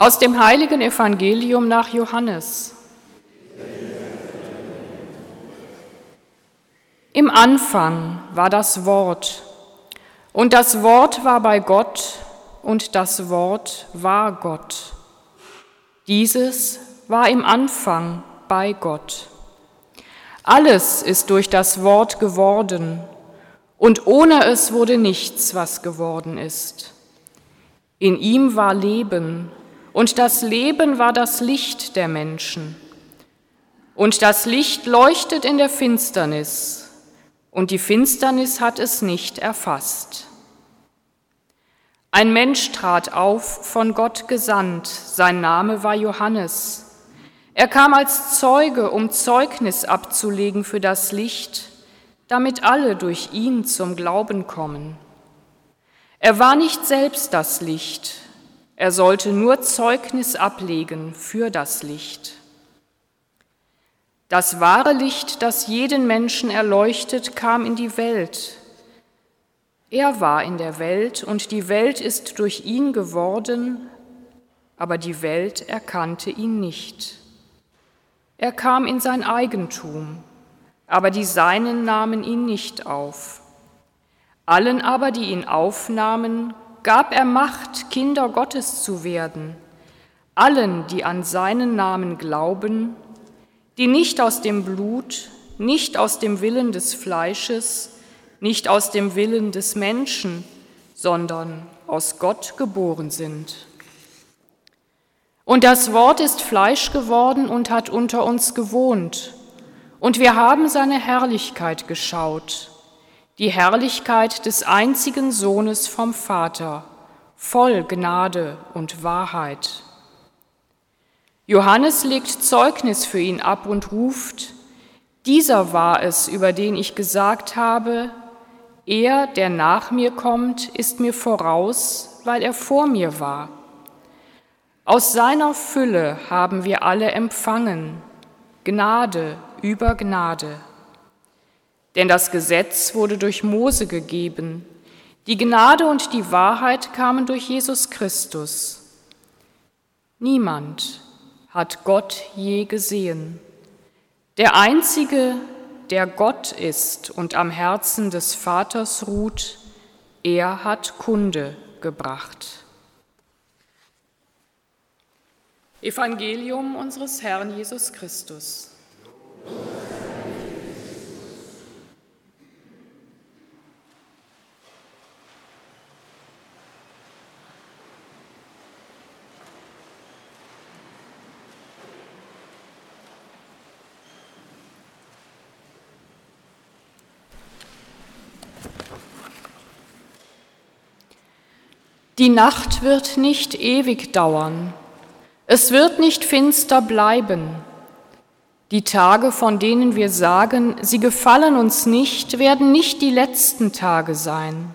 Aus dem heiligen Evangelium nach Johannes. Im Anfang war das Wort, und das Wort war bei Gott, und das Wort war Gott. Dieses war im Anfang bei Gott. Alles ist durch das Wort geworden, und ohne es wurde nichts, was geworden ist. In ihm war Leben, und das Leben war das Licht der Menschen. Und das Licht leuchtet in der Finsternis, und die Finsternis hat es nicht erfasst. Ein Mensch trat auf, von Gott gesandt, sein Name war Johannes. Er kam als Zeuge, um Zeugnis abzulegen für das Licht, damit alle durch ihn zum Glauben kommen. Er war nicht selbst das Licht, er sollte nur Zeugnis ablegen für das Licht. Das wahre Licht, das jeden Menschen erleuchtet, kam in die Welt. Er war in der Welt und die Welt ist durch ihn geworden, aber die Welt erkannte ihn nicht. Er kam in sein Eigentum, aber die Seinen nahmen ihn nicht auf. Allen aber, die ihn aufnahmen, gab er Macht, Kinder Gottes zu werden, allen, die an seinen Namen glauben, die nicht aus dem Blut, nicht aus dem Willen des Fleisches, nicht aus dem Willen des Menschen, sondern aus Gott geboren sind. Und das Wort ist Fleisch geworden und hat unter uns gewohnt, und wir haben seine Herrlichkeit geschaut, die Herrlichkeit des einzigen Sohnes vom Vater, voll Gnade und Wahrheit. Johannes legt Zeugnis für ihn ab und ruft, dieser war es, über den ich gesagt habe, er, der nach mir kommt, ist mir voraus, weil er vor mir war. Aus seiner Fülle haben wir alle empfangen, Gnade über Gnade. Denn das Gesetz wurde durch Mose gegeben, die Gnade und die Wahrheit kamen durch Jesus Christus. Niemand hat Gott je gesehen. Der Einzige, der Gott ist und am Herzen des Vaters ruht, er hat Kunde gebracht. Evangelium unseres Herrn Jesus Christus. Die Nacht wird nicht ewig dauern, es wird nicht finster bleiben. Die Tage, von denen wir sagen, sie gefallen uns nicht, werden nicht die letzten Tage sein.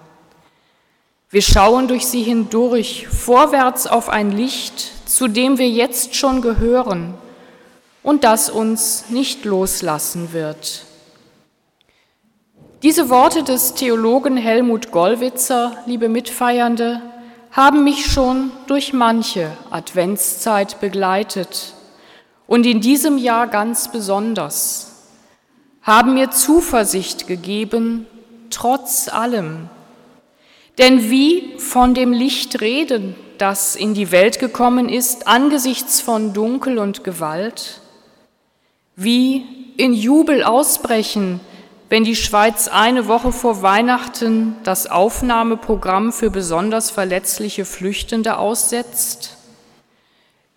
Wir schauen durch sie hindurch, vorwärts auf ein Licht, zu dem wir jetzt schon gehören und das uns nicht loslassen wird. Diese Worte des Theologen Helmut Gollwitzer, liebe Mitfeiernde, haben mich schon durch manche Adventszeit begleitet und in diesem Jahr ganz besonders, haben mir Zuversicht gegeben, trotz allem. Denn wie von dem Licht reden, das in die Welt gekommen ist, angesichts von Dunkel und Gewalt, wie in Jubel ausbrechen, wenn die Schweiz eine Woche vor Weihnachten das Aufnahmeprogramm für besonders verletzliche Flüchtende aussetzt?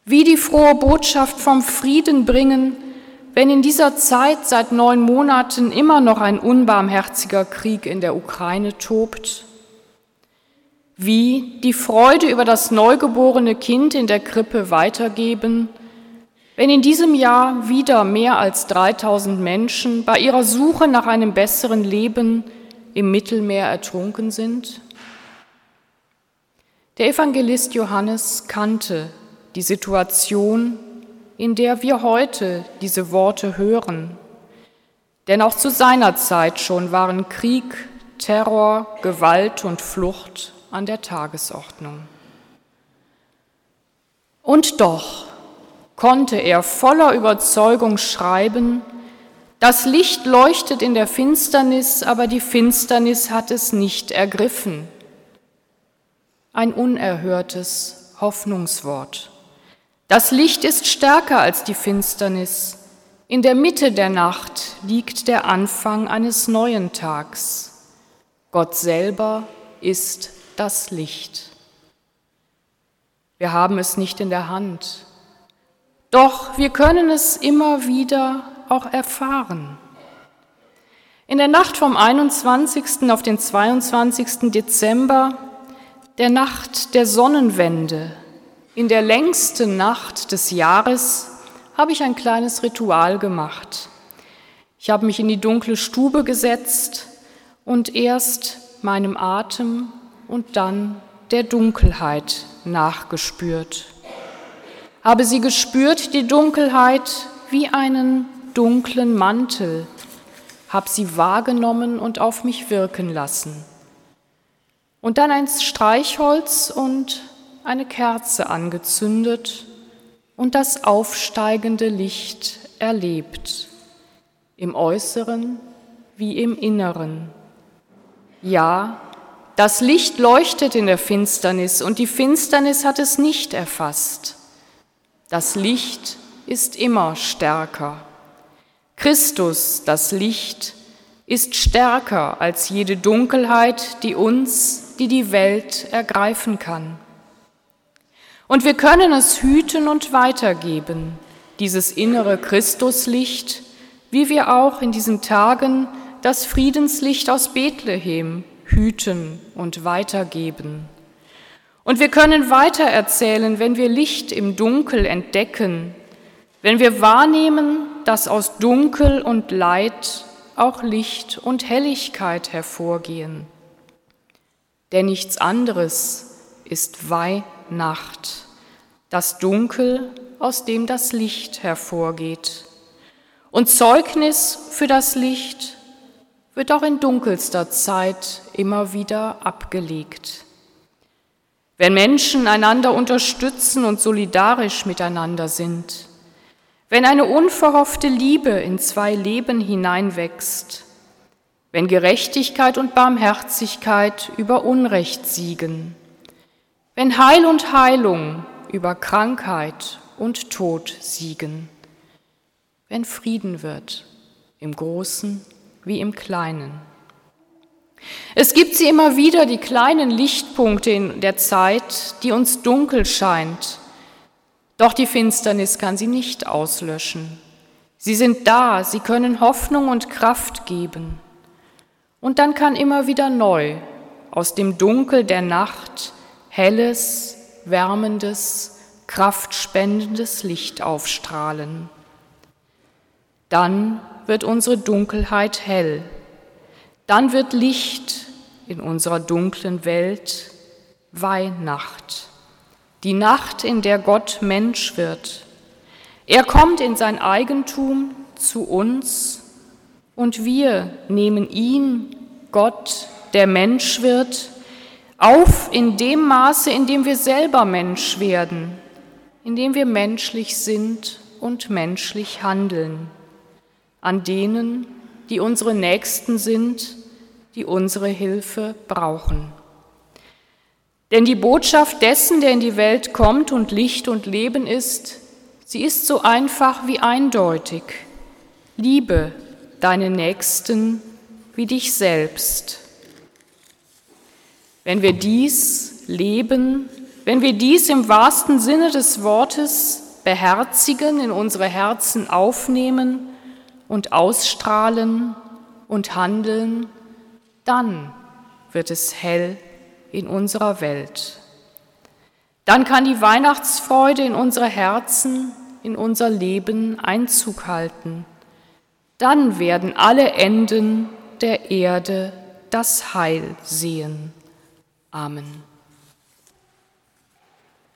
Wie die frohe Botschaft vom Frieden bringen, wenn in dieser Zeit seit neun Monaten immer noch ein unbarmherziger Krieg in der Ukraine tobt? Wie die Freude über das neugeborene Kind in der Krippe weitergeben, wenn in diesem Jahr wieder mehr als 3000 Menschen bei ihrer Suche nach einem besseren Leben im Mittelmeer ertrunken sind? Der Evangelist Johannes kannte die Situation, in der wir heute diese Worte hören. Denn auch zu seiner Zeit schon waren Krieg, Terror, Gewalt und Flucht an der Tagesordnung. Und doch konnte er voller Überzeugung schreiben, das Licht leuchtet in der Finsternis, aber die Finsternis hat es nicht ergriffen. Ein unerhörtes Hoffnungswort. Das Licht ist stärker als die Finsternis. In der Mitte der Nacht liegt der Anfang eines neuen Tags. Gott selber ist das Licht. Wir haben es nicht in der Hand, doch wir können es immer wieder auch erfahren. In der Nacht vom 21. auf den 22. Dezember, der Nacht der Sonnenwende, in der längsten Nacht des Jahres, habe ich ein kleines Ritual gemacht. Ich habe mich in die dunkle Stube gesetzt und erst meinem Atem und dann der Dunkelheit nachgespürt habe sie gespürt, die Dunkelheit, wie einen dunklen Mantel, habe sie wahrgenommen und auf mich wirken lassen. Und dann ein Streichholz und eine Kerze angezündet und das aufsteigende Licht erlebt, im Äußeren wie im Inneren. Ja, das Licht leuchtet in der Finsternis und die Finsternis hat es nicht erfasst. Das Licht ist immer stärker. Christus, das Licht, ist stärker als jede Dunkelheit, die uns, die die Welt ergreifen kann. Und wir können es hüten und weitergeben, dieses innere Christuslicht, wie wir auch in diesen Tagen das Friedenslicht aus Bethlehem hüten und weitergeben. Und wir können weiter erzählen, wenn wir Licht im Dunkel entdecken, wenn wir wahrnehmen, dass aus Dunkel und Leid auch Licht und Helligkeit hervorgehen. Denn nichts anderes ist Weihnacht, das Dunkel, aus dem das Licht hervorgeht. Und Zeugnis für das Licht wird auch in dunkelster Zeit immer wieder abgelegt. Wenn Menschen einander unterstützen und solidarisch miteinander sind, wenn eine unverhoffte Liebe in zwei Leben hineinwächst, wenn Gerechtigkeit und Barmherzigkeit über Unrecht siegen, wenn Heil und Heilung über Krankheit und Tod siegen, wenn Frieden wird, im Großen wie im Kleinen. Es gibt sie immer wieder, die kleinen Lichtpunkte in der Zeit, die uns dunkel scheint. Doch die Finsternis kann sie nicht auslöschen. Sie sind da, sie können Hoffnung und Kraft geben. Und dann kann immer wieder neu aus dem Dunkel der Nacht helles, wärmendes, kraftspendendes Licht aufstrahlen. Dann wird unsere Dunkelheit hell dann wird Licht in unserer dunklen Welt Weihnacht, die Nacht, in der Gott Mensch wird. Er kommt in sein Eigentum zu uns und wir nehmen ihn, Gott, der Mensch wird, auf in dem Maße, in dem wir selber Mensch werden, in dem wir menschlich sind und menschlich handeln, an denen, die unsere Nächsten sind, die unsere Hilfe brauchen. Denn die Botschaft dessen, der in die Welt kommt und Licht und Leben ist, sie ist so einfach wie eindeutig. Liebe deine Nächsten wie dich selbst. Wenn wir dies leben, wenn wir dies im wahrsten Sinne des Wortes beherzigen, in unsere Herzen aufnehmen, und ausstrahlen und handeln, dann wird es hell in unserer Welt. Dann kann die Weihnachtsfreude in unsere Herzen, in unser Leben Einzug halten. Dann werden alle Enden der Erde das Heil sehen. Amen.